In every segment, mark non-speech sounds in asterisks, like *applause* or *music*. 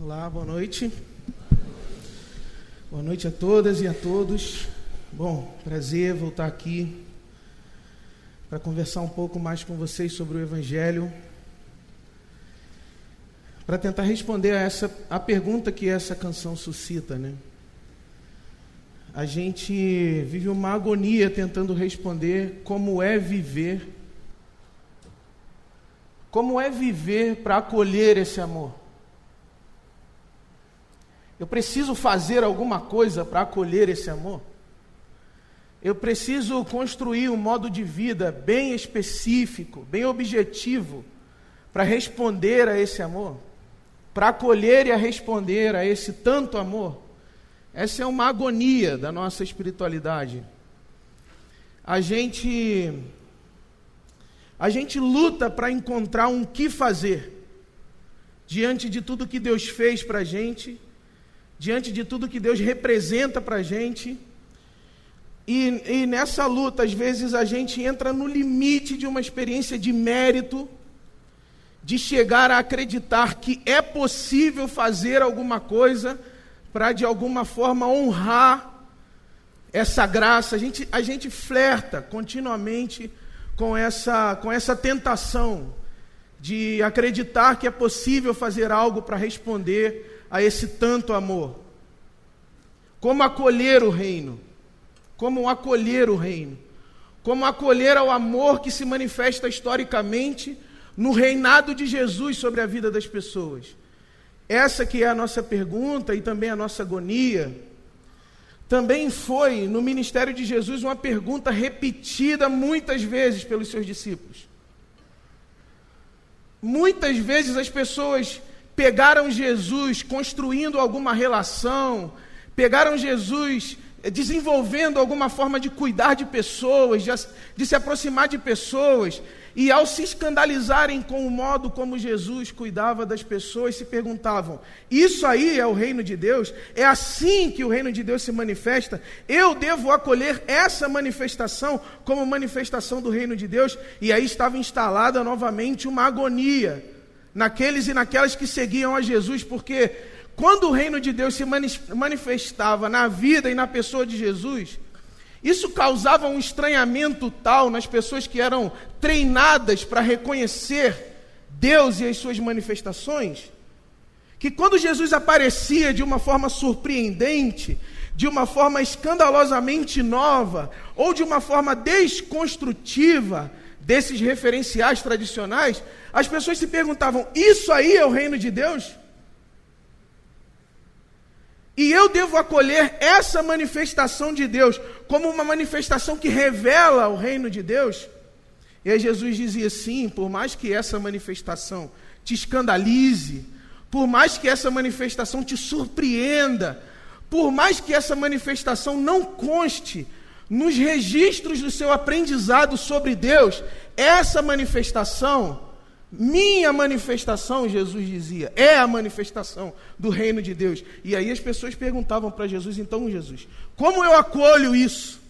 Olá, boa noite. Boa noite a todas e a todos. Bom, prazer voltar aqui para conversar um pouco mais com vocês sobre o Evangelho, para tentar responder a essa a pergunta que essa canção suscita, né? A gente vive uma agonia tentando responder como é viver, como é viver para acolher esse amor. Eu preciso fazer alguma coisa para acolher esse amor. Eu preciso construir um modo de vida bem específico, bem objetivo, para responder a esse amor, para acolher e a responder a esse tanto amor. Essa é uma agonia da nossa espiritualidade. A gente a gente luta para encontrar um que fazer diante de tudo que Deus fez para a gente, diante de tudo que Deus representa para a gente. E, e nessa luta, às vezes, a gente entra no limite de uma experiência de mérito, de chegar a acreditar que é possível fazer alguma coisa para, de alguma forma, honrar essa graça. A gente, a gente flerta continuamente com essa, com essa tentação de acreditar que é possível fazer algo para responder a esse tanto amor. Como acolher o reino como acolher o reino, como acolher ao amor que se manifesta historicamente no reinado de Jesus sobre a vida das pessoas. Essa que é a nossa pergunta e também a nossa agonia. Também foi no ministério de Jesus uma pergunta repetida muitas vezes pelos seus discípulos. Muitas vezes as pessoas pegaram Jesus construindo alguma relação, pegaram Jesus desenvolvendo alguma forma de cuidar de pessoas, de, de, se aproximar de pessoas, e ao se escandalizarem com o modo como Jesus cuidava das pessoas, se perguntavam: Isso aí é o reino de Deus? É assim que o reino de Deus se manifesta? Eu devo acolher essa manifestação como manifestação do reino de Deus? E aí estava instalada novamente uma agonia naqueles e naquelas que seguiam a Jesus, porque quando o reino de Deus se manifestava na vida e na pessoa de Jesus, isso causava um estranhamento tal nas pessoas que eram treinadas para reconhecer Deus e as suas manifestações, que quando Jesus aparecia de uma forma surpreendente, de uma forma escandalosamente nova, ou de uma forma desconstrutiva desses referenciais tradicionais, as pessoas se perguntavam: Isso aí é o reino de Deus? E eu devo acolher essa manifestação de Deus como uma manifestação que revela o reino de Deus? E aí Jesus dizia sim, por mais que essa manifestação te escandalize, por mais que essa manifestação te surpreenda, por mais que essa manifestação não conste nos registros do seu aprendizado sobre Deus, essa manifestação minha manifestação, Jesus dizia, é a manifestação do reino de Deus. E aí as pessoas perguntavam para Jesus, então, Jesus, como eu acolho isso?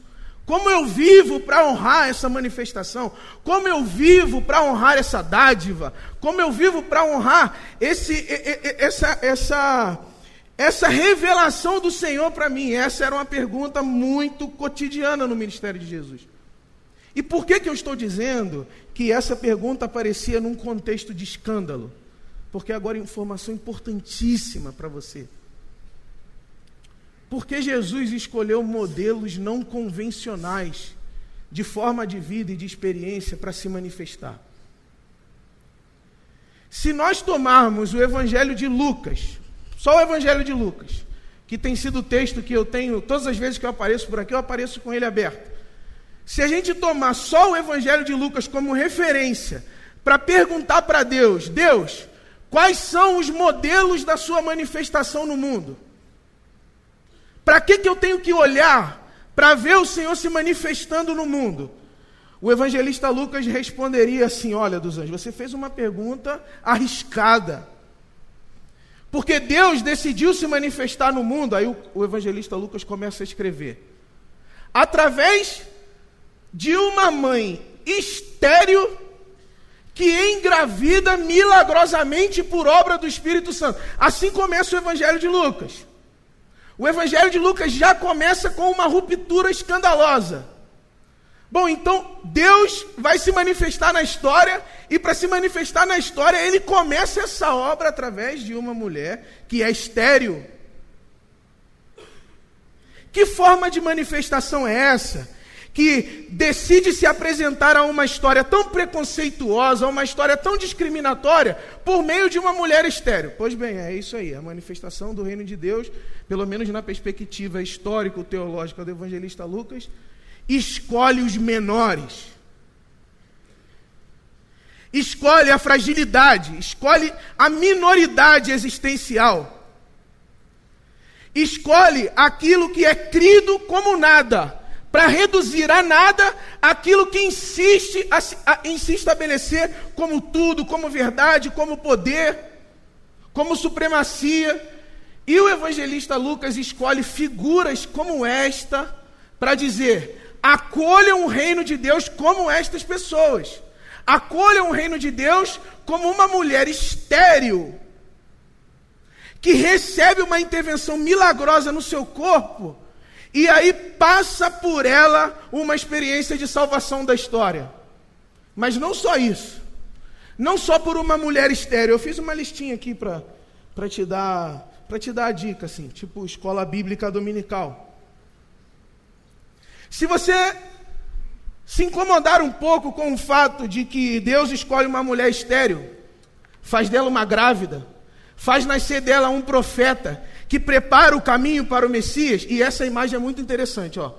Como eu vivo para honrar essa manifestação? Como eu vivo para honrar essa dádiva? Como eu vivo para honrar esse, essa, essa, essa revelação do Senhor para mim? Essa era uma pergunta muito cotidiana no ministério de Jesus. E por que, que eu estou dizendo que essa pergunta aparecia num contexto de escândalo? Porque agora é informação importantíssima para você. Porque Jesus escolheu modelos não convencionais de forma de vida e de experiência para se manifestar. Se nós tomarmos o Evangelho de Lucas, só o Evangelho de Lucas, que tem sido o texto que eu tenho, todas as vezes que eu apareço por aqui, eu apareço com ele aberto. Se a gente tomar só o Evangelho de Lucas como referência para perguntar para Deus: Deus, quais são os modelos da sua manifestação no mundo? Para que, que eu tenho que olhar para ver o Senhor se manifestando no mundo? O evangelista Lucas responderia assim: Olha, dos anjos, você fez uma pergunta arriscada. Porque Deus decidiu se manifestar no mundo. Aí o, o evangelista Lucas começa a escrever. Através de uma mãe estéril que engravida milagrosamente por obra do Espírito Santo. Assim começa o Evangelho de Lucas. O Evangelho de Lucas já começa com uma ruptura escandalosa. Bom, então Deus vai se manifestar na história, e para se manifestar na história, ele começa essa obra através de uma mulher que é estéril. Que forma de manifestação é essa? Que decide se apresentar a uma história tão preconceituosa, a uma história tão discriminatória, por meio de uma mulher estéril. Pois bem, é isso aí, a manifestação do reino de Deus, pelo menos na perspectiva histórico-teológica do evangelista Lucas, escolhe os menores. Escolhe a fragilidade, escolhe a minoridade existencial escolhe aquilo que é crido como nada, para reduzir a nada aquilo que insiste a, a, em se estabelecer como tudo, como verdade, como poder, como supremacia. E o evangelista Lucas escolhe figuras como esta para dizer: acolham o reino de Deus como estas pessoas. Acolham o reino de Deus como uma mulher estéril que recebe uma intervenção milagrosa no seu corpo, e aí passa por ela uma experiência de salvação da história. Mas não só isso. Não só por uma mulher estéreo. Eu fiz uma listinha aqui para te dar para te dar a dica assim, tipo escola bíblica dominical. Se você se incomodar um pouco com o fato de que Deus escolhe uma mulher estéreo, faz dela uma grávida, faz nascer dela um profeta que prepara o caminho para o Messias, e essa imagem é muito interessante, ó.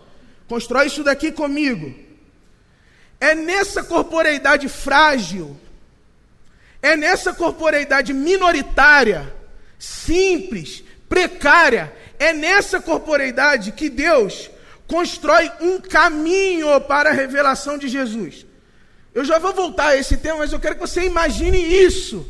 Constrói isso daqui comigo. É nessa corporeidade frágil, é nessa corporeidade minoritária, simples, precária, é nessa corporeidade que Deus constrói um caminho para a revelação de Jesus. Eu já vou voltar a esse tema, mas eu quero que você imagine isso.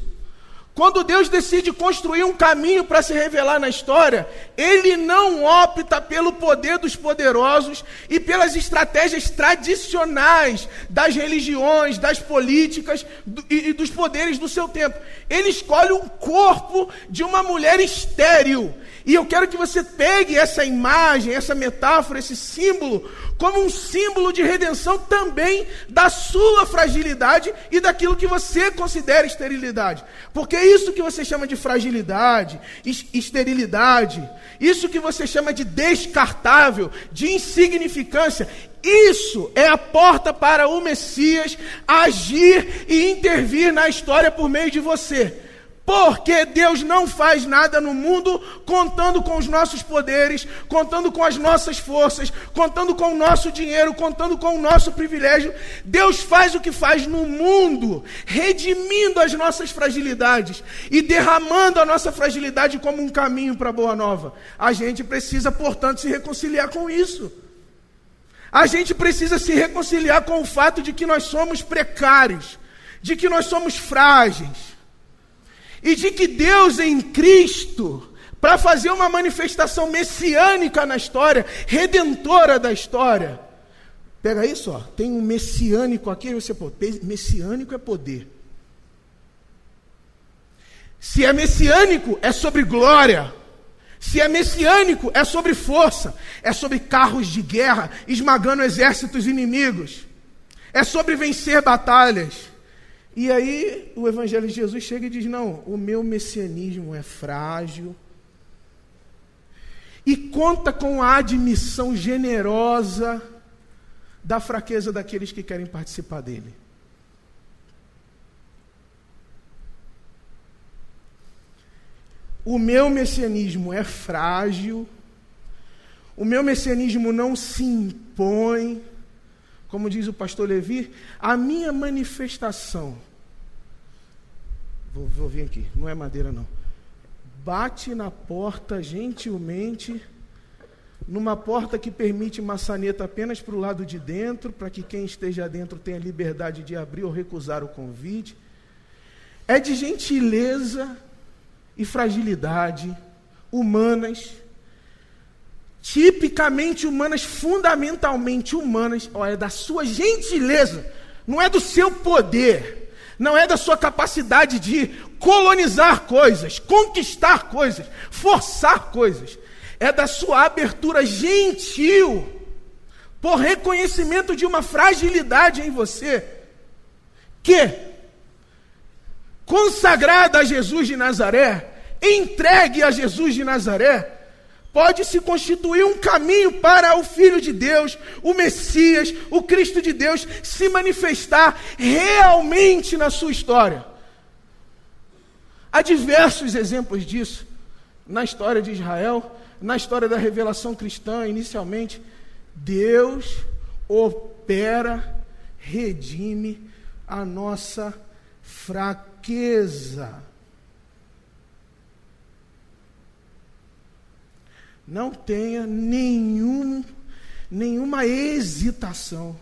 Quando Deus decide construir um caminho para se revelar na história, Ele não opta pelo poder dos poderosos e pelas estratégias tradicionais das religiões, das políticas e dos poderes do seu tempo. Ele escolhe um corpo de uma mulher estéril. E eu quero que você pegue essa imagem, essa metáfora, esse símbolo, como um símbolo de redenção também da sua fragilidade e daquilo que você considera esterilidade. Porque isso que você chama de fragilidade, esterilidade, isso que você chama de descartável, de insignificância, isso é a porta para o Messias agir e intervir na história por meio de você. Porque Deus não faz nada no mundo contando com os nossos poderes, contando com as nossas forças, contando com o nosso dinheiro, contando com o nosso privilégio. Deus faz o que faz no mundo, redimindo as nossas fragilidades e derramando a nossa fragilidade como um caminho para a boa nova. A gente precisa, portanto, se reconciliar com isso. A gente precisa se reconciliar com o fato de que nós somos precários, de que nós somos frágeis e de que Deus em Cristo, para fazer uma manifestação messiânica na história, redentora da história. Pega isso, ó, tem um messiânico aqui, você pô, messiânico é poder. Se é messiânico, é sobre glória. Se é messiânico, é sobre força, é sobre carros de guerra esmagando exércitos inimigos, é sobre vencer batalhas. E aí o Evangelho de Jesus chega e diz: Não, o meu messianismo é frágil. E conta com a admissão generosa da fraqueza daqueles que querem participar dele. O meu messianismo é frágil, o meu messianismo não se impõe, como diz o pastor Levi, a minha manifestação Vou, vou vir aqui, não é madeira não. Bate na porta gentilmente, numa porta que permite maçaneta apenas para o lado de dentro, para que quem esteja dentro tenha liberdade de abrir ou recusar o convite. É de gentileza e fragilidade humanas, tipicamente humanas, fundamentalmente humanas, olha, é da sua gentileza, não é do seu poder não é da sua capacidade de colonizar coisas, conquistar coisas, forçar coisas, é da sua abertura gentil, por reconhecimento de uma fragilidade em você, que, consagrada a Jesus de Nazaré, entregue a Jesus de Nazaré, pode se constituir um caminho para o Filho de Deus, o Messias, o Cristo de Deus, se manifestar realmente na sua história. Há diversos exemplos disso na história de Israel, na história da revelação cristã, inicialmente. Deus opera, redime a nossa fraqueza. Não tenha nenhum, nenhuma hesitação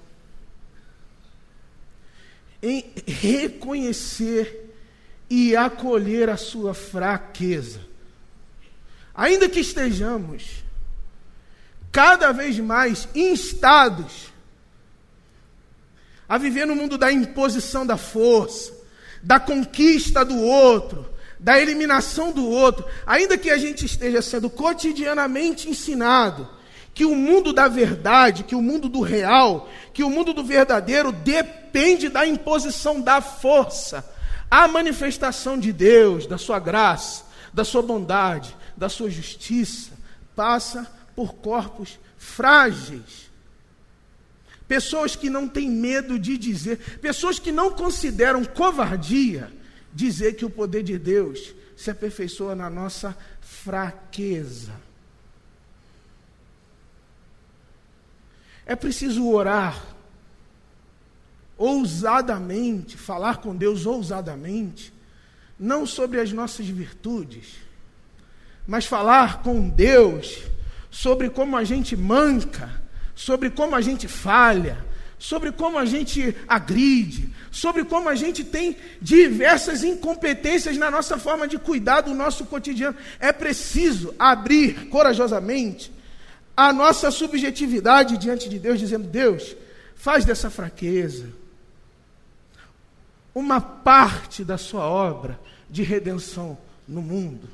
em reconhecer e acolher a sua fraqueza. Ainda que estejamos cada vez mais instados a viver no mundo da imposição da força, da conquista do outro, da eliminação do outro, ainda que a gente esteja sendo cotidianamente ensinado que o mundo da verdade, que o mundo do real, que o mundo do verdadeiro depende da imposição da força, a manifestação de Deus, da sua graça, da sua bondade, da sua justiça, passa por corpos frágeis. Pessoas que não têm medo de dizer, pessoas que não consideram covardia dizer que o poder de Deus se aperfeiçoa na nossa fraqueza. É preciso orar ousadamente, falar com Deus ousadamente, não sobre as nossas virtudes, mas falar com Deus sobre como a gente manca, sobre como a gente falha, sobre como a gente agride, sobre como a gente tem diversas incompetências na nossa forma de cuidar do nosso cotidiano. É preciso abrir corajosamente a nossa subjetividade diante de Deus, dizendo: Deus, faz dessa fraqueza uma parte da sua obra de redenção no mundo.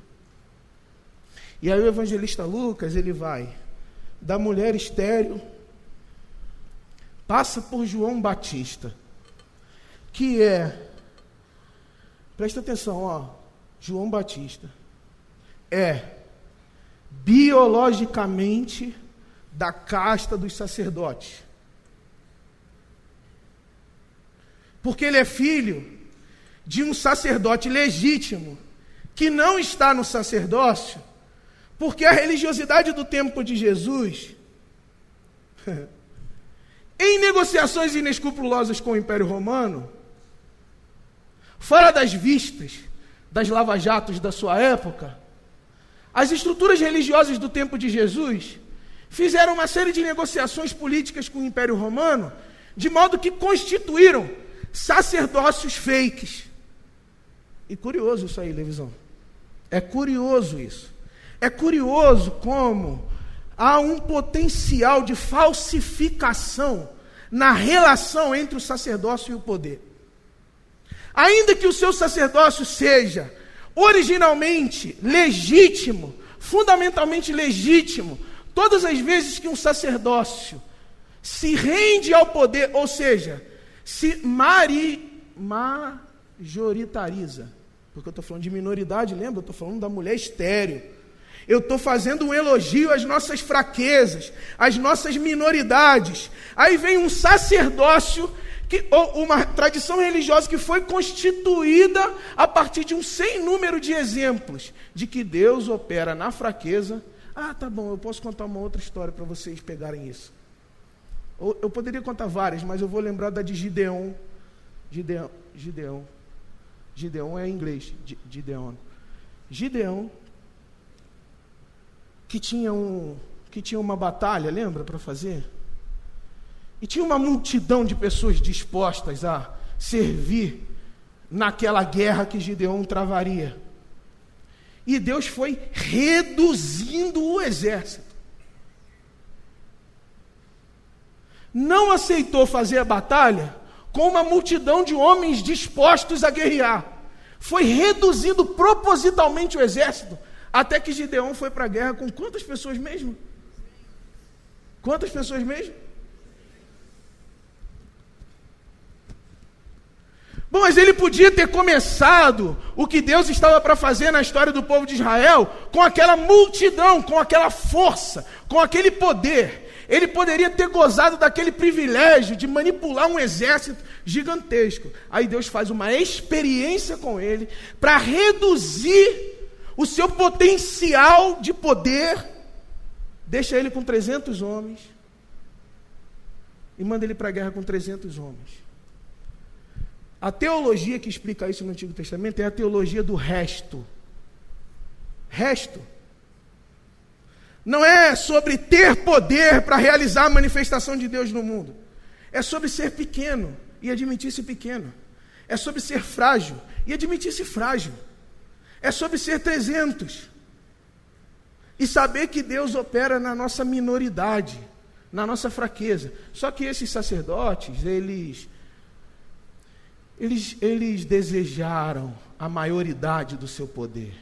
E aí o evangelista Lucas, ele vai da mulher estéril passa por João Batista, que é, presta atenção, ó, João Batista é biologicamente da casta dos sacerdotes. Porque ele é filho de um sacerdote legítimo, que não está no sacerdócio, porque a religiosidade do tempo de Jesus *laughs* Em negociações inescrupulosas com o Império Romano, fora das vistas das lava-jatos da sua época, as estruturas religiosas do tempo de Jesus fizeram uma série de negociações políticas com o Império Romano, de modo que constituíram sacerdócios fakes. E curioso isso aí, Levisão. É curioso isso. É curioso como há um potencial de falsificação na relação entre o sacerdócio e o poder. Ainda que o seu sacerdócio seja originalmente legítimo, fundamentalmente legítimo, todas as vezes que um sacerdócio se rende ao poder, ou seja, se mari, majoritariza, porque eu estou falando de minoridade, lembra? Eu estou falando da mulher estéreo eu estou fazendo um elogio às nossas fraquezas, às nossas minoridades. Aí vem um sacerdócio, que, ou uma tradição religiosa que foi constituída a partir de um sem número de exemplos de que Deus opera na fraqueza. Ah, tá bom, eu posso contar uma outra história para vocês pegarem isso. Eu poderia contar várias, mas eu vou lembrar da de Gideon. Gideon. Gideon. Gideon é em inglês. Gideon. Gideon que tinha, um, que tinha uma batalha, lembra, para fazer? E tinha uma multidão de pessoas dispostas a servir naquela guerra que Gideon travaria. E Deus foi reduzindo o exército. Não aceitou fazer a batalha com uma multidão de homens dispostos a guerrear. Foi reduzindo propositalmente o exército, até que Gideão foi para a guerra com quantas pessoas mesmo? Quantas pessoas mesmo? Bom, mas ele podia ter começado o que Deus estava para fazer na história do povo de Israel com aquela multidão, com aquela força, com aquele poder. Ele poderia ter gozado daquele privilégio de manipular um exército gigantesco. Aí Deus faz uma experiência com ele para reduzir o seu potencial de poder, deixa ele com 300 homens e manda ele para a guerra com 300 homens. A teologia que explica isso no Antigo Testamento é a teologia do resto. Resto. Não é sobre ter poder para realizar a manifestação de Deus no mundo. É sobre ser pequeno e admitir-se pequeno. É sobre ser frágil e admitir-se frágil. É sobre ser 300 e saber que Deus opera na nossa minoridade, na nossa fraqueza. Só que esses sacerdotes, eles eles, eles desejaram a maioridade do seu poder.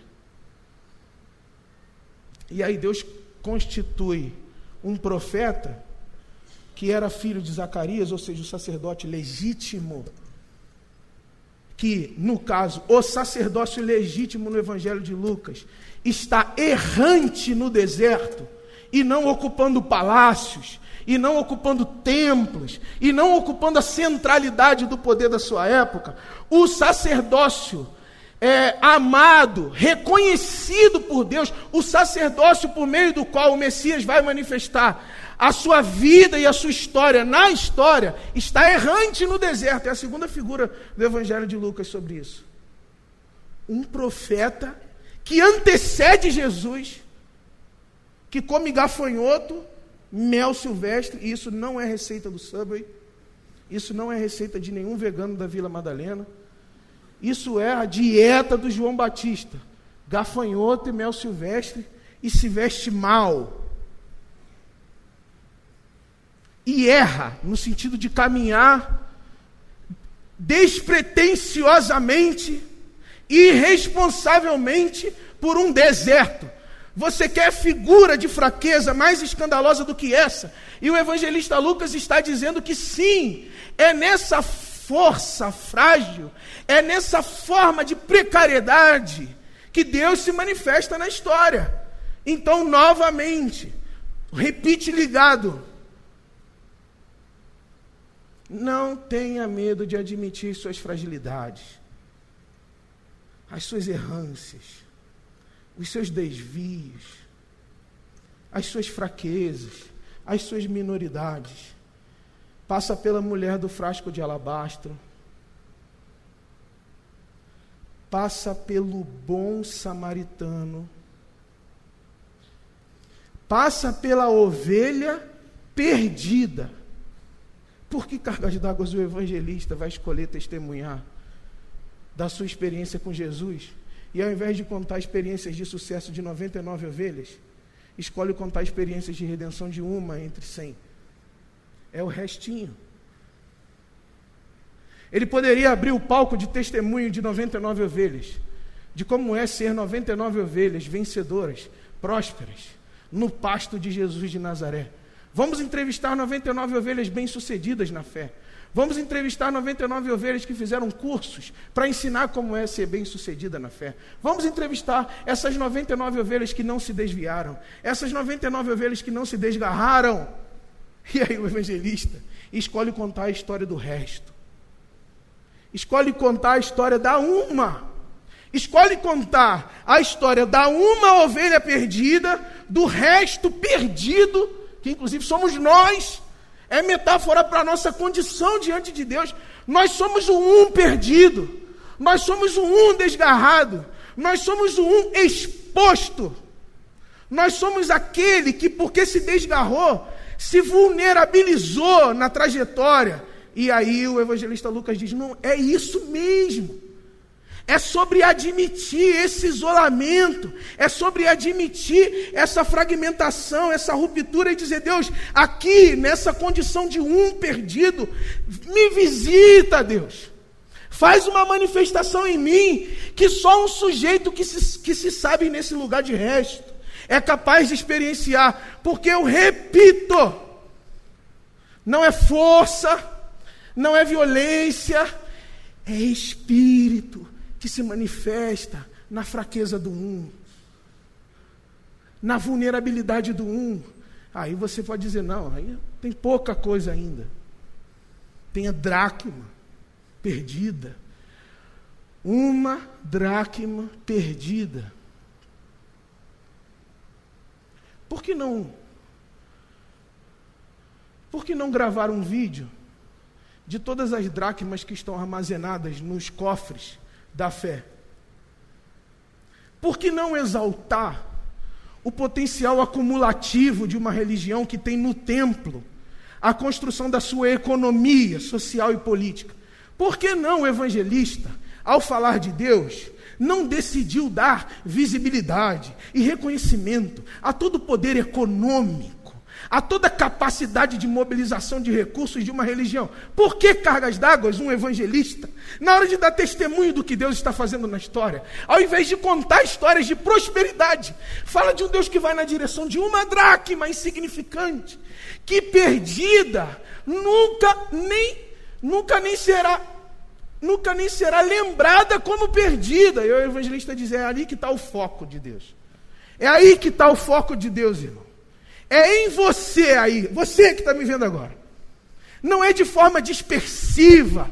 E aí Deus constitui um profeta que era filho de Zacarias, ou seja, o sacerdote legítimo, que, no caso, o sacerdócio legítimo no Evangelho de Lucas, está errante no deserto e não ocupando palácios, e não ocupando templos, e não ocupando a centralidade do poder da sua época, o sacerdócio é, amado, reconhecido por Deus, o sacerdócio por meio do qual o Messias vai manifestar a sua vida e a sua história na história, está errante no deserto. É a segunda figura do Evangelho de Lucas sobre isso. Um profeta que antecede Jesus, que come gafanhoto, mel silvestre, e isso não é receita do Subway, isso não é receita de nenhum vegano da Vila Madalena, isso é a dieta do João Batista, gafanhoto e mel silvestre, e se veste mal. E erra, no sentido de caminhar despretensiosamente, irresponsavelmente por um deserto você quer figura de fraqueza mais escandalosa do que essa? E o evangelista Lucas está dizendo que sim, é nessa força frágil, é nessa forma de precariedade que Deus se manifesta na história. Então, novamente, repite ligado. Não tenha medo de admitir suas fragilidades, as suas errâncias os seus desvios, as suas fraquezas, as suas minoridades. Passa pela mulher do frasco de alabastro. Passa pelo bom samaritano. Passa pela ovelha perdida. Por que cargas d'água o evangelista vai escolher testemunhar da sua experiência com Jesus? E ao invés de contar experiências de sucesso de 99 ovelhas, escolhe contar experiências de redenção de uma entre 100. É o restinho. Ele poderia abrir o palco de testemunho de 99 ovelhas, de como é ser 99 ovelhas vencedoras, prósperas, no pasto de Jesus de Nazaré. Vamos entrevistar 99 ovelhas bem-sucedidas na fé. Vamos entrevistar 99 ovelhas que fizeram cursos para ensinar como é ser bem-sucedida na fé. Vamos entrevistar essas 99 ovelhas que não se desviaram, essas 99 ovelhas que não se desgarraram. E aí o evangelista escolhe contar a história do resto. Escolhe contar a história da uma. Escolhe contar a história da uma ovelha perdida, do resto perdido, que inclusive somos nós é metáfora para a nossa condição diante de Deus. Nós somos o um perdido, nós somos o um desgarrado, nós somos o um exposto. Nós somos aquele que, porque se desgarrou, se vulnerabilizou na trajetória. E aí o evangelista Lucas diz: não, é isso mesmo. É sobre admitir esse isolamento, é sobre admitir essa fragmentação, essa ruptura e dizer: Deus, aqui nessa condição de um perdido, me visita, Deus. Faz uma manifestação em mim que só um sujeito que se, que se sabe nesse lugar de resto é capaz de experienciar, porque eu repito, não é força, não é violência, é espírito que se manifesta na fraqueza do um, na vulnerabilidade do um. Aí você pode dizer, não, aí tem pouca coisa ainda. Tem a dracma perdida. Uma dracma perdida. Por que não? Por que não gravar um vídeo de todas as dracmas que estão armazenadas nos cofres da fé. Por que não exaltar o potencial acumulativo de uma religião que tem no templo a construção da sua economia social e política? Por que não o evangelista, ao falar de Deus, não decidiu dar visibilidade e reconhecimento a todo o poder econômico? A toda capacidade de mobilização de recursos de uma religião. Por que cargas d'água? Um evangelista, na hora de dar testemunho do que Deus está fazendo na história, ao invés de contar histórias de prosperidade, fala de um Deus que vai na direção de uma dracma insignificante, que perdida, nunca nem, nunca nem será nunca nem será lembrada como perdida. E o evangelista diz: é ali que está o foco de Deus. É aí que está o foco de Deus, irmão. É em você aí, você que está me vendo agora. Não é de forma dispersiva.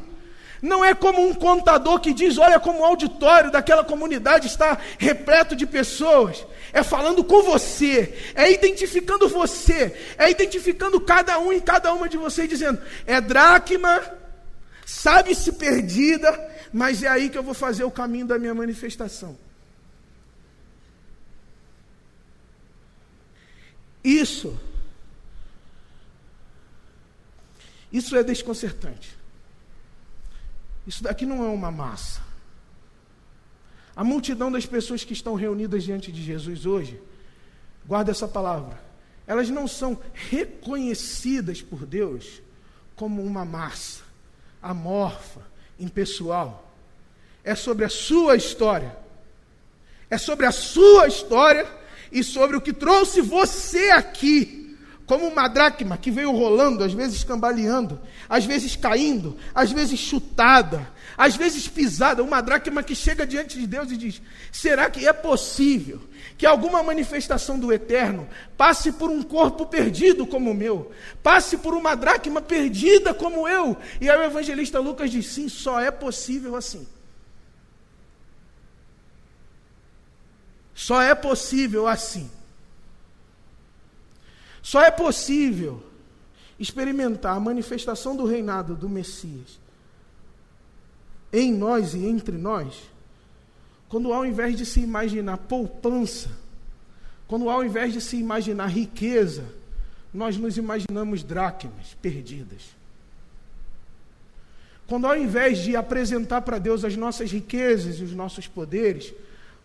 Não é como um contador que diz: olha, como o auditório daquela comunidade está repleto de pessoas. É falando com você, é identificando você, é identificando cada um e cada uma de vocês, dizendo: é dracma, sabe-se perdida, mas é aí que eu vou fazer o caminho da minha manifestação. Isso, isso é desconcertante. Isso daqui não é uma massa. A multidão das pessoas que estão reunidas diante de Jesus hoje, guarda essa palavra, elas não são reconhecidas por Deus como uma massa amorfa, impessoal. É sobre a sua história. É sobre a sua história e sobre o que trouxe você aqui, como uma dracma que veio rolando, às vezes cambaleando, às vezes caindo, às vezes chutada, às vezes pisada, uma dracma que chega diante de Deus e diz: será que é possível que alguma manifestação do eterno passe por um corpo perdido como o meu, passe por uma dracma perdida como eu? E aí o evangelista Lucas diz: sim, só é possível assim. Só é possível assim. Só é possível experimentar a manifestação do reinado do Messias em nós e entre nós, quando ao invés de se imaginar poupança, quando ao invés de se imaginar riqueza, nós nos imaginamos dracmas perdidas. Quando ao invés de apresentar para Deus as nossas riquezas e os nossos poderes,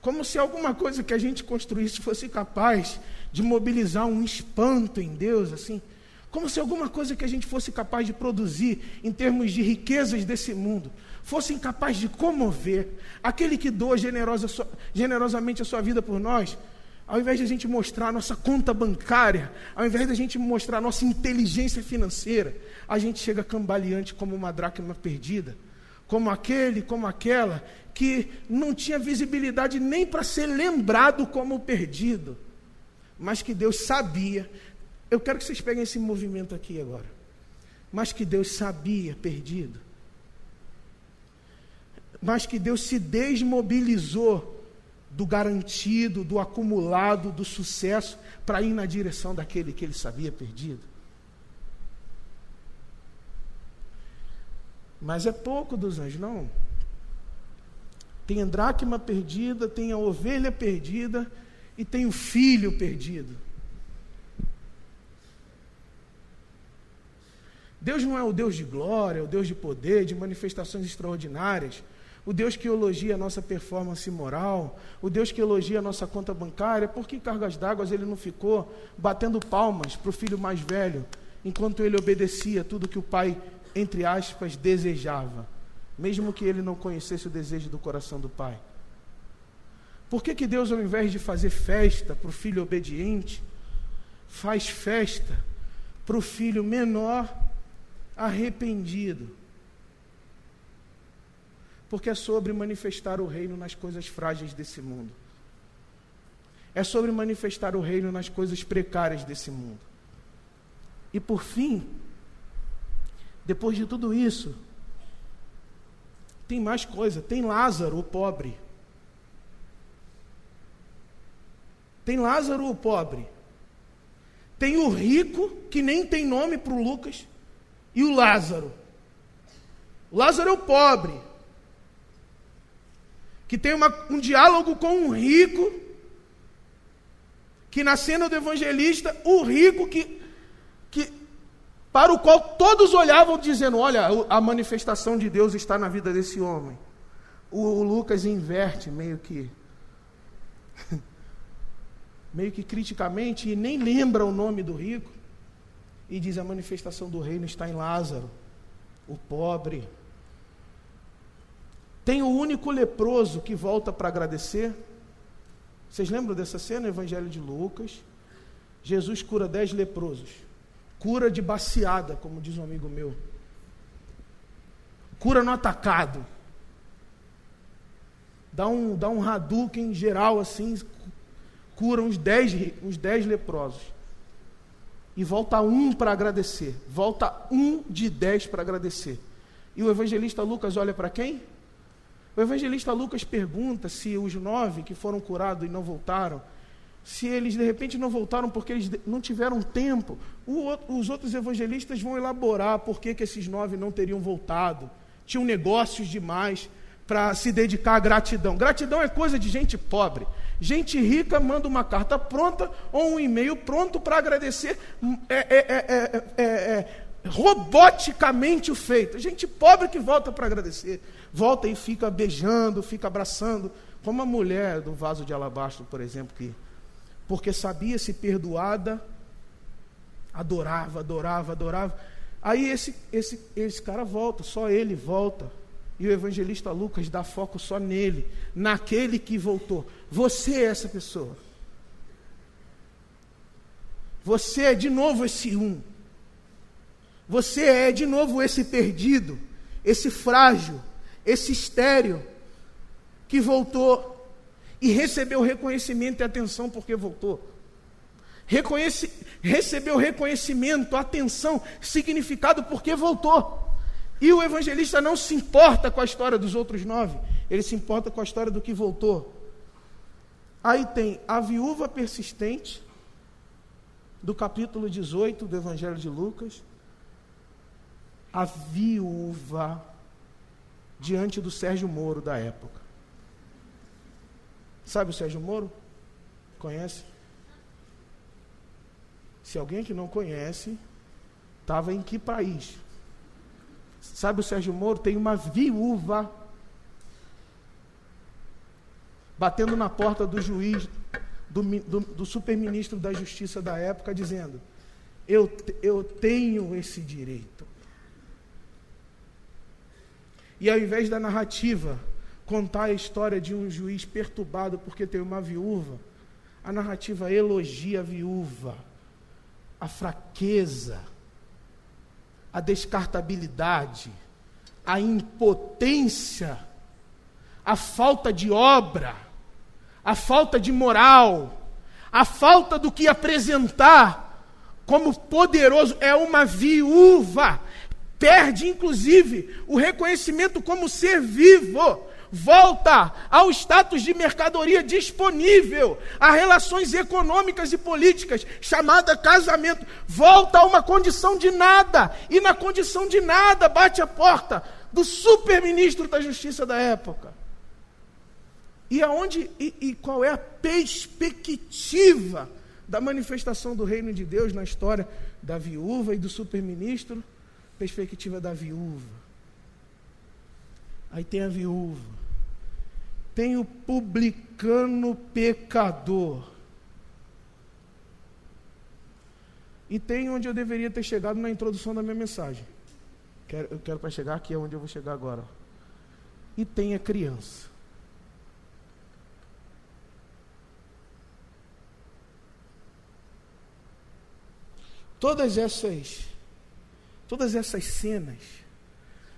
como se alguma coisa que a gente construísse fosse capaz de mobilizar um espanto em Deus, assim. Como se alguma coisa que a gente fosse capaz de produzir em termos de riquezas desse mundo fosse incapaz de comover aquele que doa generosa, generosamente a sua vida por nós, ao invés de a gente mostrar a nossa conta bancária, ao invés de a gente mostrar a nossa inteligência financeira, a gente chega cambaleante como uma dracma perdida, como aquele, como aquela que não tinha visibilidade nem para ser lembrado como perdido, mas que Deus sabia. Eu quero que vocês peguem esse movimento aqui agora. Mas que Deus sabia perdido. Mas que Deus se desmobilizou do garantido, do acumulado, do sucesso, para ir na direção daquele que ele sabia perdido. Mas é pouco dos anjos, não. Tem a dracma perdida, tem a ovelha perdida e tem o filho perdido. Deus não é o Deus de glória, o Deus de poder, de manifestações extraordinárias, o Deus que elogia a nossa performance moral, o Deus que elogia a nossa conta bancária, por que cargas d'água ele não ficou batendo palmas para o filho mais velho, enquanto ele obedecia tudo que o pai, entre aspas, desejava, mesmo que ele não conhecesse o desejo do coração do pai? Por que, que Deus, ao invés de fazer festa para o filho obediente, faz festa para o filho menor arrependido? Porque é sobre manifestar o reino nas coisas frágeis desse mundo. É sobre manifestar o reino nas coisas precárias desse mundo. E por fim, depois de tudo isso, tem mais coisa. Tem Lázaro, o pobre. Tem Lázaro, o pobre. Tem o rico, que nem tem nome para o Lucas, e o Lázaro. O Lázaro é o pobre, que tem uma, um diálogo com um rico, que na cena do evangelista, o rico que, que para o qual todos olhavam dizendo: Olha, a manifestação de Deus está na vida desse homem. O, Lucas inverte meio que. *laughs* meio que criticamente, e nem lembra o nome do rico, e diz: a manifestação do reino está em Lázaro, o pobre. Tem o único leproso que volta para agradecer. Vocês lembram dessa cena Evangelho de Lucas? Jesus cura dez leprosos. Cura de baciada, como diz um amigo meu. Cura no atacado. Dá um, dá um Hadouken geral assim, cura uns dez, uns dez leprosos. E volta um para agradecer. Volta um de dez para agradecer. E o evangelista Lucas olha para quem? O evangelista Lucas pergunta se os nove que foram curados e não voltaram, se eles de repente não voltaram porque eles não tiveram tempo. Os outros evangelistas vão elaborar por que, que esses nove não teriam voltado. Tinham negócios demais para se dedicar à gratidão. Gratidão é coisa de gente pobre. Gente rica manda uma carta pronta ou um e-mail pronto para agradecer. É, é, é, é, roboticamente o feito. Gente pobre que volta para agradecer. Volta e fica beijando, fica abraçando. Como a mulher do vaso de alabastro, por exemplo, que, porque sabia se perdoada, adorava, adorava, adorava. Aí esse, esse, esse cara volta, só ele volta e o evangelista Lucas dá foco só nele, naquele que voltou. Você é essa pessoa. Você é de novo esse um. Você é de novo esse perdido, esse frágil, esse estéreo que voltou e recebeu reconhecimento e atenção porque voltou. Recebeu reconhecimento, atenção, significado porque voltou. E o evangelista não se importa com a história dos outros nove, ele se importa com a história do que voltou. Aí tem a viúva persistente, do capítulo 18 do Evangelho de Lucas. A viúva diante do Sérgio Moro da época. Sabe o Sérgio Moro? Conhece? Se alguém que não conhece, estava em que país? Sabe o Sérgio Moro? Tem uma viúva batendo na porta do juiz, do, do, do superministro da Justiça da época, dizendo: eu, eu tenho esse direito. E ao invés da narrativa contar a história de um juiz perturbado porque tem uma viúva, a narrativa elogia a viúva, a fraqueza, a descartabilidade, a impotência, a falta de obra, a falta de moral, a falta do que apresentar como poderoso. É uma viúva, perde inclusive o reconhecimento como ser vivo volta ao status de mercadoria disponível, a relações econômicas e políticas, chamada casamento, volta a uma condição de nada, e na condição de nada bate a porta do superministro da Justiça da época. E aonde e, e qual é a perspectiva da manifestação do reino de Deus na história da viúva e do superministro? Perspectiva da viúva Aí tem a viúva. Tem o publicano pecador. E tem onde eu deveria ter chegado na introdução da minha mensagem. Quero, eu quero para chegar aqui, é onde eu vou chegar agora. E tem a criança. Todas essas, todas essas cenas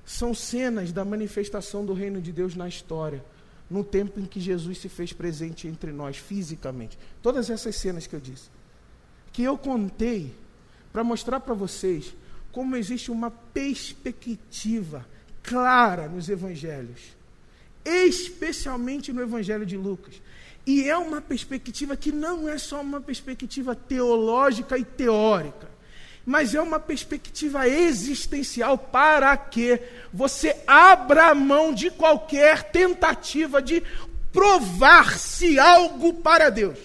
são cenas da manifestação do reino de Deus na história, no tempo em que Jesus se fez presente entre nós fisicamente. Todas essas cenas que eu disse, que eu contei para mostrar para vocês como existe uma perspectiva clara nos evangelhos, especialmente no evangelho de Lucas. E é uma perspectiva que não é só uma perspectiva teológica e teórica, mas é uma perspectiva existencial. Para que você abra mão de qualquer tentativa de provar-se algo para Deus.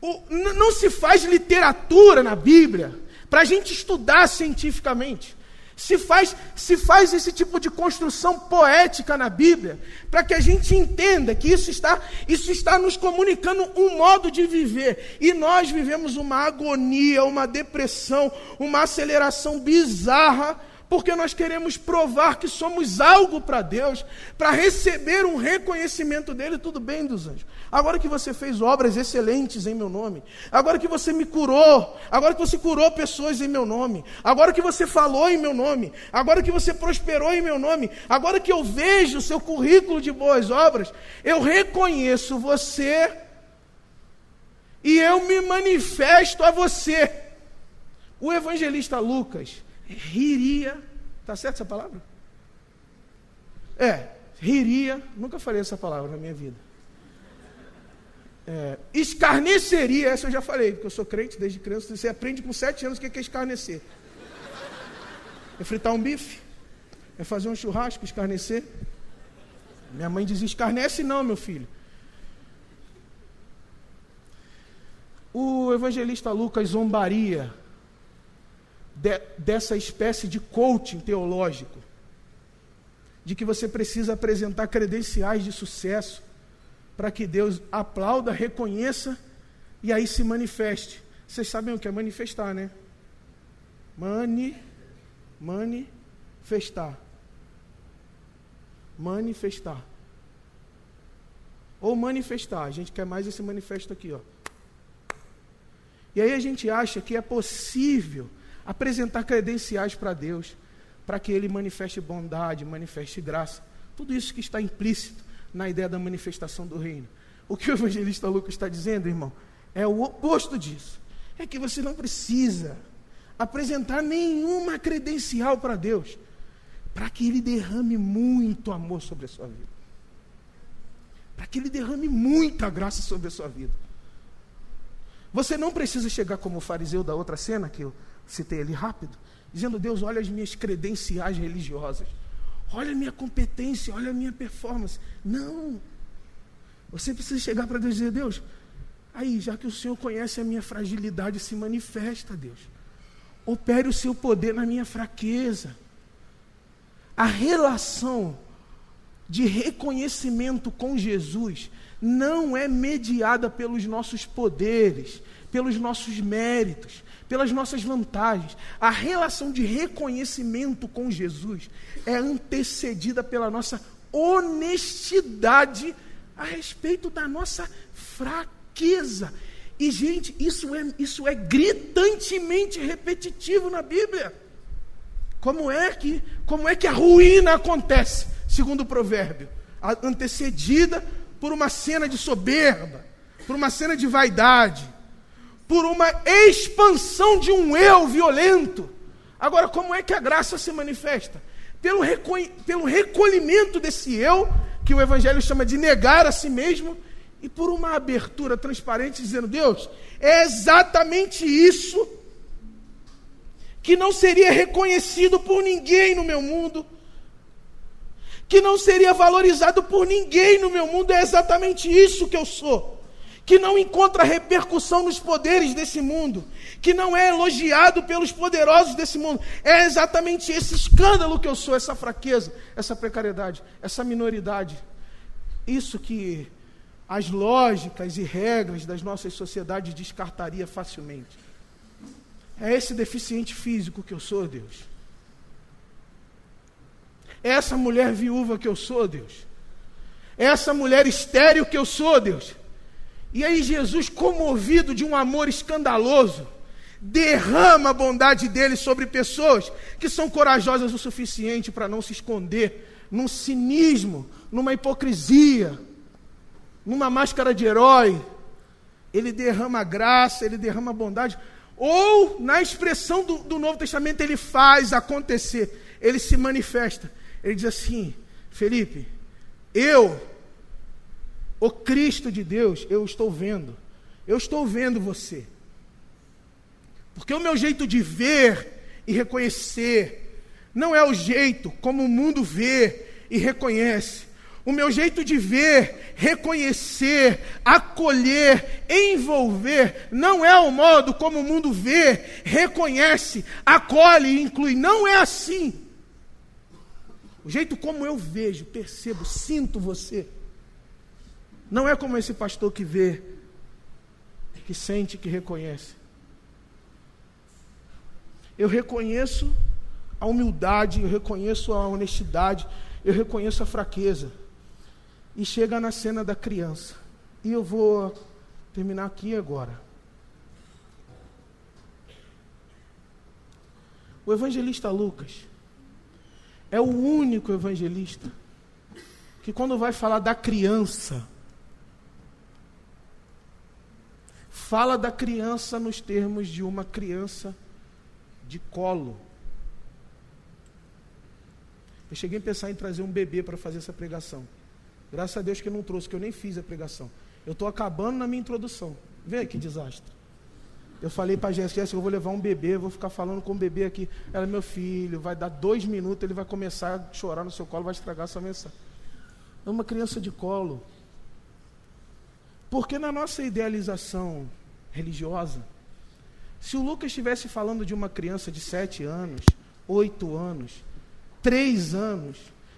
O, não se faz literatura na Bíblia para a gente estudar cientificamente se faz, se faz esse tipo de construção poética na Bíblia, para que a gente entenda que isso está, isso está nos comunicando um modo de viver. E nós vivemos uma agonia, uma depressão, uma aceleração bizarra porque nós queremos provar que somos algo para Deus, para receber um reconhecimento dele, tudo bem dos anjos. Agora que você fez obras excelentes em meu nome, agora que você me curou, agora que você curou pessoas em meu nome, agora que você falou em meu nome, agora que você prosperou em meu nome, agora que eu vejo o seu currículo de boas obras, eu reconheço você e eu me manifesto a você. O evangelista Lucas riria. Está certo essa palavra? É, riria. Nunca falei essa palavra na minha vida. É, escarneceria, essa eu já falei, porque eu sou crente desde criança. Você aprende com sete anos o que é escarnecer. É fritar um bife, é fazer um churrasco, escarnecer. Minha mãe dizia: escarnece não, meu filho. O evangelista Lucas zombaria de, dessa espécie de coaching teológico, de que você precisa apresentar credenciais de sucesso para que Deus aplauda, reconheça e aí se manifeste. Vocês sabem o que é manifestar, né? Mani, manifestar. Manifestar. Ou manifestar. A gente quer mais esse manifesto aqui, ó. E aí a gente acha que é possível apresentar credenciais para Deus, para que Ele manifeste bondade, manifeste graça. Tudo isso que está implícito na ideia da manifestação do reino. O que o evangelista Lucas está dizendo, irmão, é o oposto disso. É que você não precisa apresentar nenhuma credencial para Deus, para que Ele derrame muito amor sobre a sua vida. Para que Ele derrame muita graça sobre a sua vida. Você não precisa chegar como o fariseu da outra cena que eu citei ali rápido, dizendo: Deus, olha as minhas credenciais religiosas, olha a minha competência, olha a minha performance. Não. Você precisa chegar para Deus e dizer: Deus, aí, já que o Senhor conhece a minha fragilidade, se manifesta, Deus. Opere o seu poder na minha fraqueza. A relação de reconhecimento com Jesus não é mediada pelos nossos poderes, pelos nossos méritos, pelas nossas vantagens. A relação de reconhecimento com Jesus é antecedida pela nossa honestidade a respeito da nossa fraqueza. E, gente, isso é, isso é gritantemente repetitivo na Bíblia. Como é que, como é que a ruína acontece, segundo o provérbio? Antecedida por uma cena de soberba, por uma cena de vaidade por uma expansão de um eu violento. Agora, como é que a graça se manifesta? Pelo, pelo recolhimento desse eu, que o Evangelho chama de negar a si mesmo, e por uma abertura transparente, dizendo: Deus, é exatamente isso que não seria reconhecido por ninguém no meu mundo, que não seria valorizado por ninguém no meu mundo, é exatamente isso que eu sou que não encontra repercussão nos poderes desse mundo, que não é elogiado pelos poderosos desse mundo. É exatamente esse escândalo que eu sou, essa fraqueza, essa precariedade, essa minoridade. Isso que as lógicas e regras das nossas sociedades descartaria facilmente. É esse deficiente físico que eu sou, Deus. É essa mulher viúva que eu sou, Deus. É essa mulher estéril que eu sou, Deus. E aí Jesus, comovido de um amor escandaloso, derrama a bondade dele sobre pessoas que são corajosas o suficiente para não se esconder num cinismo, numa hipocrisia, numa máscara de herói. Ele derrama graça, ele derrama bondade. Ou, na expressão do, do Novo Testamento, ele faz acontecer, ele se manifesta. Ele diz assim: Felipe, eu, o Cristo de Deus, eu estou vendo, eu estou vendo você. Porque o meu jeito de ver e reconhecer não é o jeito como o mundo vê e reconhece. O meu jeito de ver, reconhecer, acolher, envolver, não é o modo como o mundo vê, reconhece, acolhe e inclui. Não é assim. O jeito como eu vejo, percebo, sinto você, não é como esse pastor que vê, que sente, que reconhece. Eu reconheço a humildade, eu reconheço a honestidade, eu reconheço a fraqueza. E chega na cena da criança. E eu vou terminar aqui agora. O evangelista Lucas é o único evangelista que, quando vai falar da criança, fala da criança nos termos de uma criança de colo. Eu cheguei a pensar em trazer um bebê para fazer essa pregação. Graças a Deus que eu não trouxe, que eu nem fiz a pregação. Eu estou acabando na minha introdução. Vê que desastre. Eu falei para a Jéssica, Jéssica, eu vou levar um bebê, vou ficar falando com o bebê aqui. Ela, meu filho, vai dar dois minutos, ele vai começar a chorar no seu colo, vai estragar sua mensagem. É uma criança de colo. Porque na nossa idealização religiosa, se o Lucas estivesse falando de uma criança de sete anos, oito anos, três anos,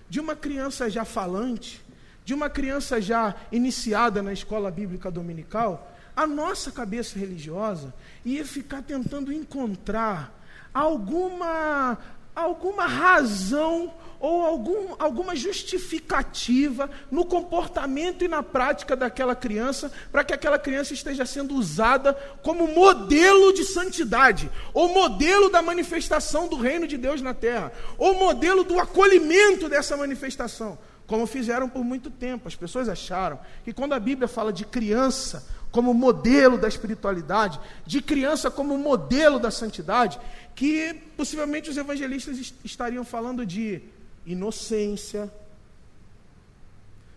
de uma criança já falante, de uma criança já iniciada na escola bíblica dominical, a nossa cabeça religiosa ia ficar tentando encontrar alguma, alguma razão ou algum, alguma justificativa no comportamento e na prática daquela criança, para que aquela criança esteja sendo usada como modelo de santidade, ou modelo da manifestação do reino de Deus na terra, ou modelo do acolhimento dessa manifestação. Como fizeram por muito tempo. As pessoas acharam que quando a Bíblia fala de criança como modelo da espiritualidade, de criança como modelo da santidade, que possivelmente os evangelistas estariam falando de inocência,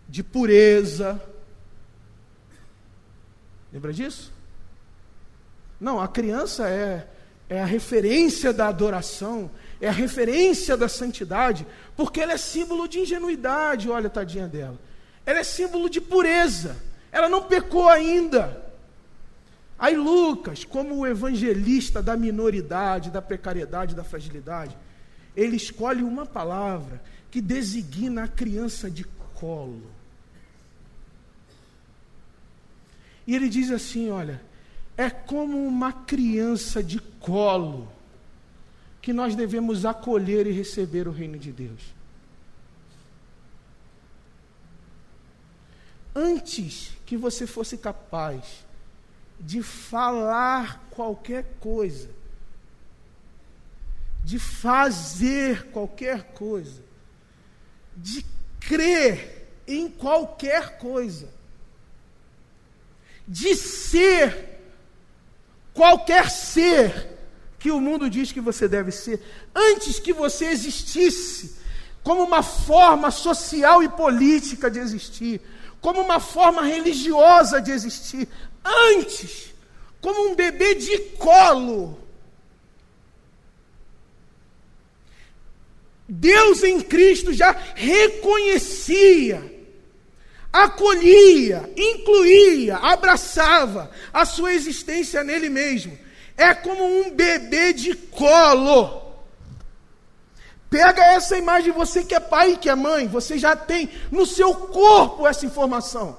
de pureza. Lembra disso? Não, a criança é, é a referência da adoração, é a referência da santidade, porque ela é símbolo de ingenuidade, olha, tadinha dela. Ela é símbolo de pureza. Ela não pecou ainda. Aí Lucas, como o evangelista da minoridade, da precariedade, da fragilidade, ele escolhe uma palavra que designa a criança de colo. E ele diz assim: olha, é como uma criança de colo que nós devemos acolher e receber o reino de Deus. Antes que você fosse capaz de falar qualquer coisa, de fazer qualquer coisa, de crer em qualquer coisa, de ser qualquer ser que o mundo diz que você deve ser, antes que você existisse, como uma forma social e política de existir, como uma forma religiosa de existir, antes, como um bebê de colo, Deus em Cristo já reconhecia acolhia, incluía, abraçava a sua existência nele mesmo. É como um bebê de colo. Pega essa imagem, você que é pai e que é mãe, você já tem no seu corpo essa informação.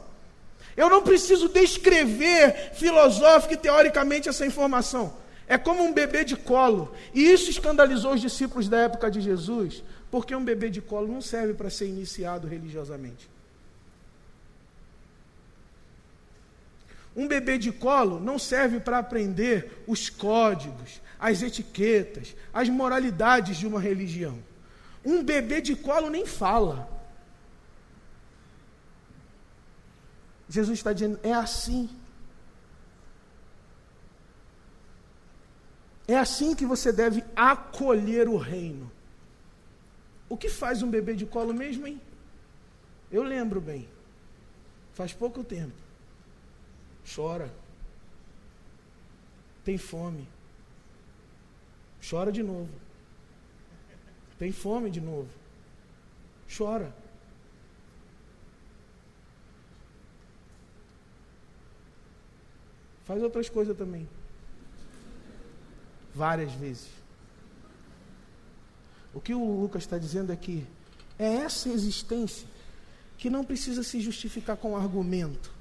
Eu não preciso descrever filosófica e teoricamente essa informação. É como um bebê de colo. E isso escandalizou os discípulos da época de Jesus, porque um bebê de colo não serve para ser iniciado religiosamente. Um bebê de colo não serve para aprender os códigos, as etiquetas, as moralidades de uma religião. Um bebê de colo nem fala. Jesus está dizendo: é assim. É assim que você deve acolher o reino. O que faz um bebê de colo mesmo, hein? Eu lembro bem. Faz pouco tempo. Chora. Tem fome. Chora de novo. Tem fome de novo. Chora. Faz outras coisas também. Várias vezes. O que o Lucas está dizendo é que é essa existência que não precisa se justificar com argumento.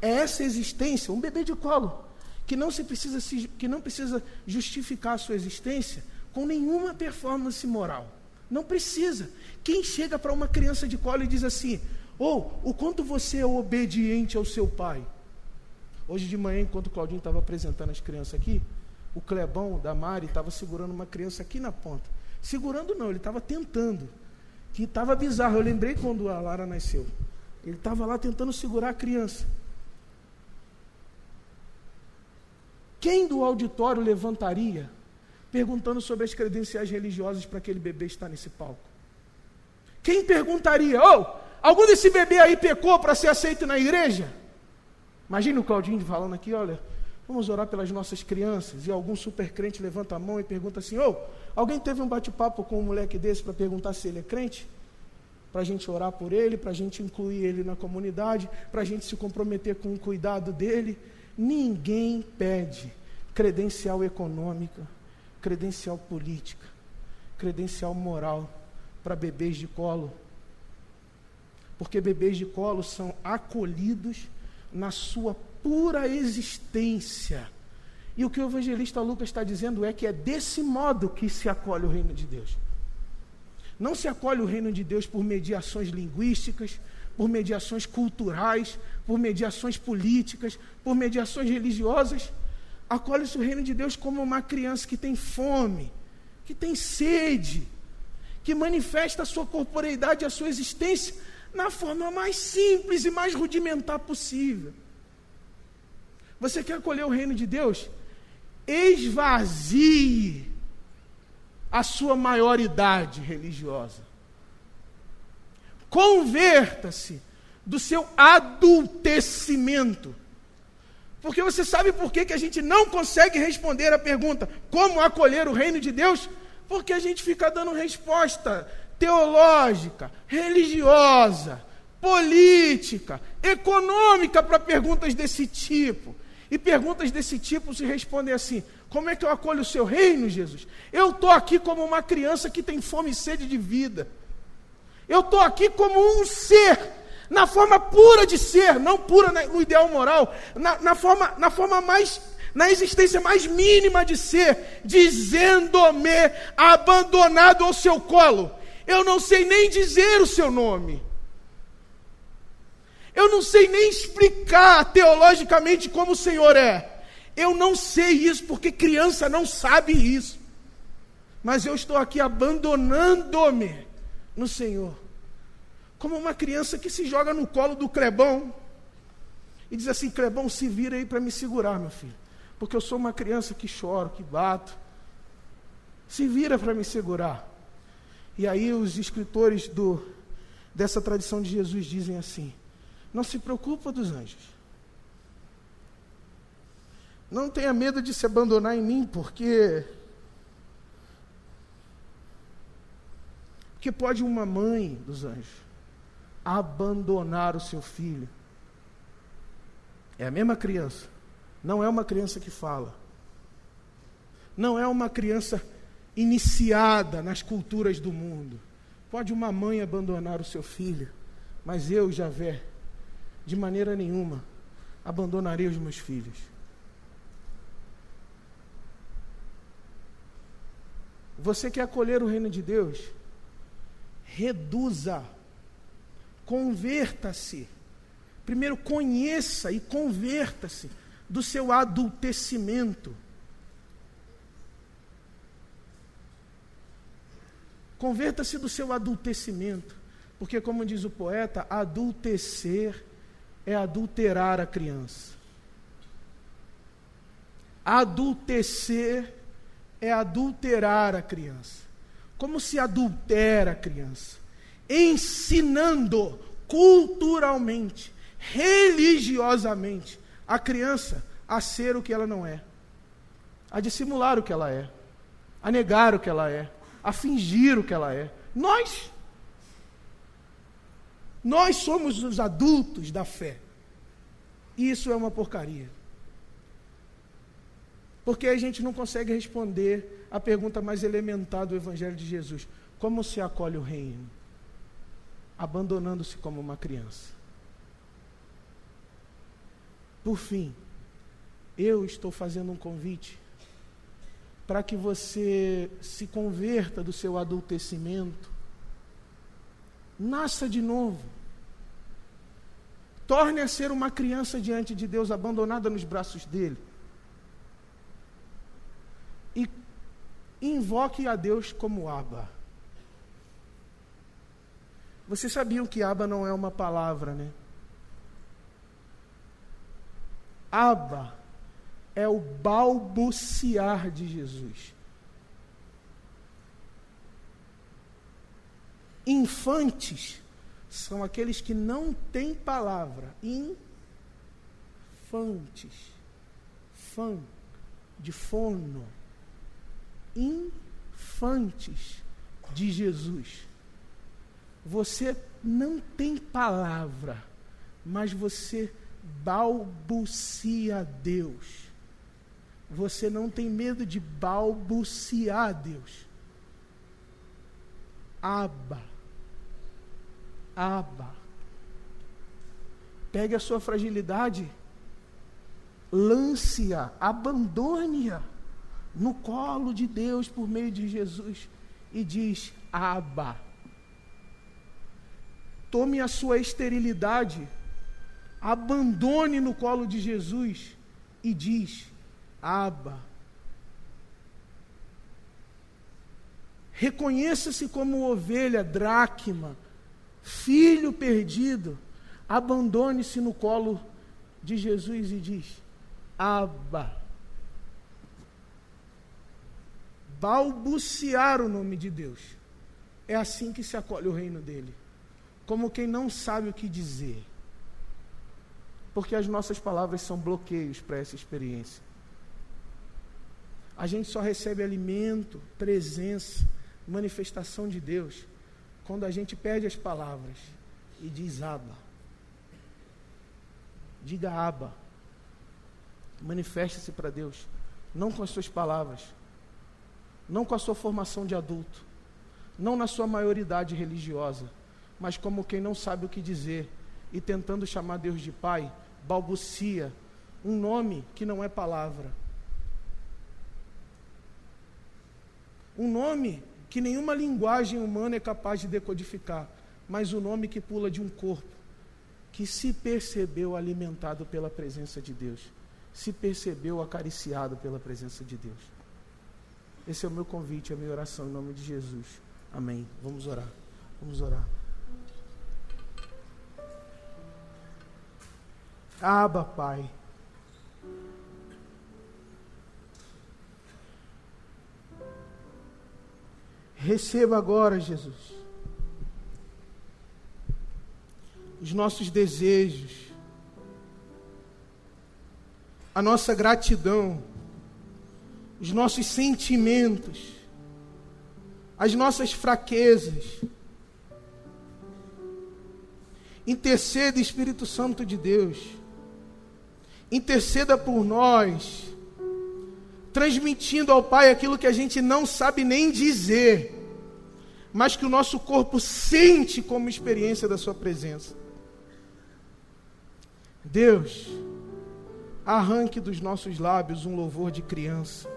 É essa existência, um bebê de colo, que não, se precisa, se, que não precisa justificar a sua existência com nenhuma performance moral. Não precisa. Quem chega para uma criança de colo e diz assim: ou oh, o quanto você é obediente ao seu pai? Hoje de manhã, enquanto o Claudinho estava apresentando as crianças aqui, o Clebão da Mari estava segurando uma criança aqui na ponta. Segurando não, ele estava tentando. Que estava bizarro. Eu lembrei quando a Lara nasceu. Ele estava lá tentando segurar a criança. Quem do auditório levantaria perguntando sobre as credenciais religiosas para aquele bebê estar nesse palco? Quem perguntaria, oh, algum desse bebê aí pecou para ser aceito na igreja? Imagina o Claudinho falando aqui, olha, vamos orar pelas nossas crianças. E algum super crente levanta a mão e pergunta assim, oh, alguém teve um bate-papo com um moleque desse para perguntar se ele é crente? Para a gente orar por ele, para a gente incluir ele na comunidade, para a gente se comprometer com o cuidado dele. Ninguém pede credencial econômica, credencial política, credencial moral para bebês de colo. Porque bebês de colo são acolhidos na sua pura existência. E o que o evangelista Lucas está dizendo é que é desse modo que se acolhe o reino de Deus. Não se acolhe o reino de Deus por mediações linguísticas, por mediações culturais, por mediações políticas, por mediações religiosas. Acolhe-se o reino de Deus como uma criança que tem fome, que tem sede, que manifesta a sua corporeidade, a sua existência na forma mais simples e mais rudimentar possível. Você quer acolher o reino de Deus? Esvazie a sua maioridade religiosa. Converta-se do seu adultecimento. Porque você sabe por que, que a gente não consegue responder a pergunta como acolher o reino de Deus? Porque a gente fica dando resposta teológica, religiosa, política, econômica para perguntas desse tipo. E perguntas desse tipo se respondem assim: como é que eu acolho o seu reino, Jesus? Eu estou aqui como uma criança que tem fome e sede de vida. Eu estou aqui como um ser, na forma pura de ser, não pura no ideal moral, na, na, forma, na forma mais, na existência mais mínima de ser, dizendo-me abandonado ao seu colo. Eu não sei nem dizer o seu nome. Eu não sei nem explicar teologicamente como o Senhor é. Eu não sei isso porque criança não sabe isso. Mas eu estou aqui abandonando-me no Senhor. Como uma criança que se joga no colo do Clebão e diz assim: Clebão, se vira aí para me segurar, meu filho. Porque eu sou uma criança que choro, que bato. Se vira para me segurar. E aí os escritores do, dessa tradição de Jesus dizem assim: não se preocupa dos anjos. Não tenha medo de se abandonar em mim, porque porque pode uma mãe dos anjos, abandonar o seu filho. É a mesma criança. Não é uma criança que fala. Não é uma criança iniciada nas culturas do mundo. Pode uma mãe abandonar o seu filho, mas eu, Javé, de maneira nenhuma abandonarei os meus filhos. Você quer acolher o reino de Deus? Reduza, converta-se. Primeiro, conheça e converta-se do seu adultecimento. Converta-se do seu adultecimento, porque, como diz o poeta, adultecer é adulterar a criança. Adultecer é adulterar a criança. Como se adultera a criança? Ensinando culturalmente, religiosamente, a criança a ser o que ela não é, a dissimular o que ela é, a negar o que ela é, a fingir o que ela é. Nós. Nós somos os adultos da fé. Isso é uma porcaria. Porque a gente não consegue responder a pergunta mais elementar do Evangelho de Jesus: como se acolhe o reino? Abandonando-se como uma criança. Por fim, eu estou fazendo um convite para que você se converta do seu adultecimento, nasça de novo, torne a ser uma criança diante de Deus, abandonada nos braços dele, e invoque a Deus como Abba. Vocês sabiam que Abba não é uma palavra, né? Abba é o balbuciar de Jesus. Infantes são aqueles que não têm palavra. Infantes. Fã de fono. Infantes de Jesus. Você não tem palavra, mas você balbucia Deus você não tem medo de balbuciar a Deus. Aba. Aba. Pegue a sua fragilidade, lance-a, abandone-a no colo de Deus por meio de Jesus e diz: Aba. Tome a sua esterilidade, abandone no colo de Jesus e diz: Aba. Reconheça-se como ovelha, dracma, filho perdido. Abandone-se no colo de Jesus e diz: Aba. Balbuciar o nome de Deus. É assim que se acolhe o reino dele. Como quem não sabe o que dizer. Porque as nossas palavras são bloqueios para essa experiência. A gente só recebe alimento, presença, manifestação de Deus quando a gente perde as palavras e diz aba. Diga aba. Manifeste-se para Deus, não com as suas palavras, não com a sua formação de adulto, não na sua maioridade religiosa, mas como quem não sabe o que dizer e tentando chamar Deus de Pai, balbucia um nome que não é palavra Um nome que nenhuma linguagem humana é capaz de decodificar, mas o um nome que pula de um corpo que se percebeu alimentado pela presença de Deus, se percebeu acariciado pela presença de Deus. Esse é o meu convite, a minha oração em nome de Jesus. Amém. Vamos orar. Vamos orar. Aba, Pai. Receba agora, Jesus, os nossos desejos, a nossa gratidão, os nossos sentimentos, as nossas fraquezas. Interceda, Espírito Santo de Deus. Interceda por nós, transmitindo ao Pai aquilo que a gente não sabe nem dizer, mas que o nosso corpo sente como experiência da Sua presença. Deus, arranque dos nossos lábios um louvor de criança.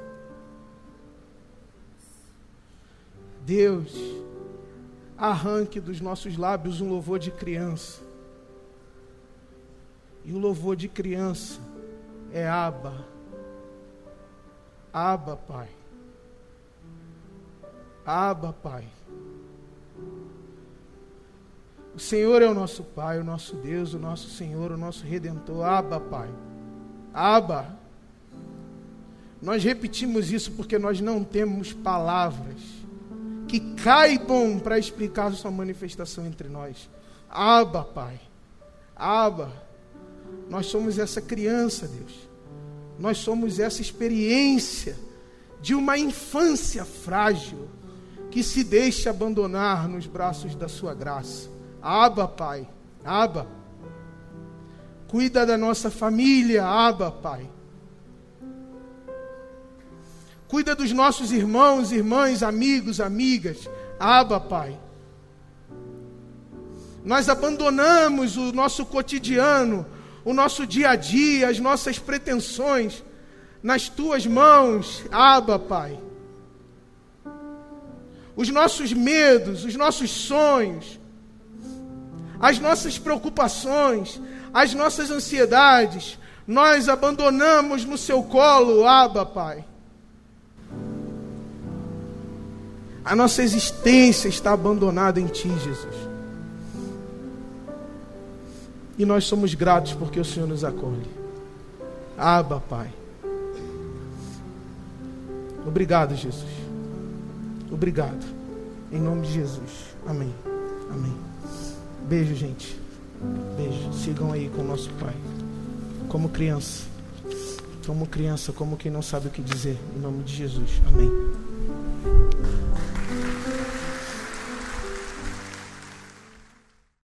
Deus, arranque dos nossos lábios um louvor de criança. E o louvor de criança é Aba. Aba, Pai. Aba, Pai. O Senhor é o nosso Pai, o nosso Deus, o nosso Senhor, o nosso Redentor. Aba, Pai. Aba. Nós repetimos isso porque nós não temos palavras que caibam para explicar sua manifestação entre nós. Aba, Pai. Aba. Nós somos essa criança, Deus. Nós somos essa experiência de uma infância frágil que se deixa abandonar nos braços da sua graça. Aba, Pai. Aba. Cuida da nossa família, Aba, Pai. Cuida dos nossos irmãos, irmãs, amigos, amigas. Aba, Pai. Nós abandonamos o nosso cotidiano, o nosso dia a dia, as nossas pretensões nas tuas mãos. Aba, Pai. Os nossos medos, os nossos sonhos, as nossas preocupações, as nossas ansiedades, nós abandonamos no seu colo, Aba, Pai. A nossa existência está abandonada em Ti, Jesus. E nós somos gratos porque o Senhor nos acolhe. Aba, Pai. Obrigado, Jesus. Obrigado. Em nome de Jesus. Amém. Amém. Beijo, gente. Beijo. Sigam aí com o nosso Pai. Como criança. Como criança, como quem não sabe o que dizer. Em nome de Jesus. Amém.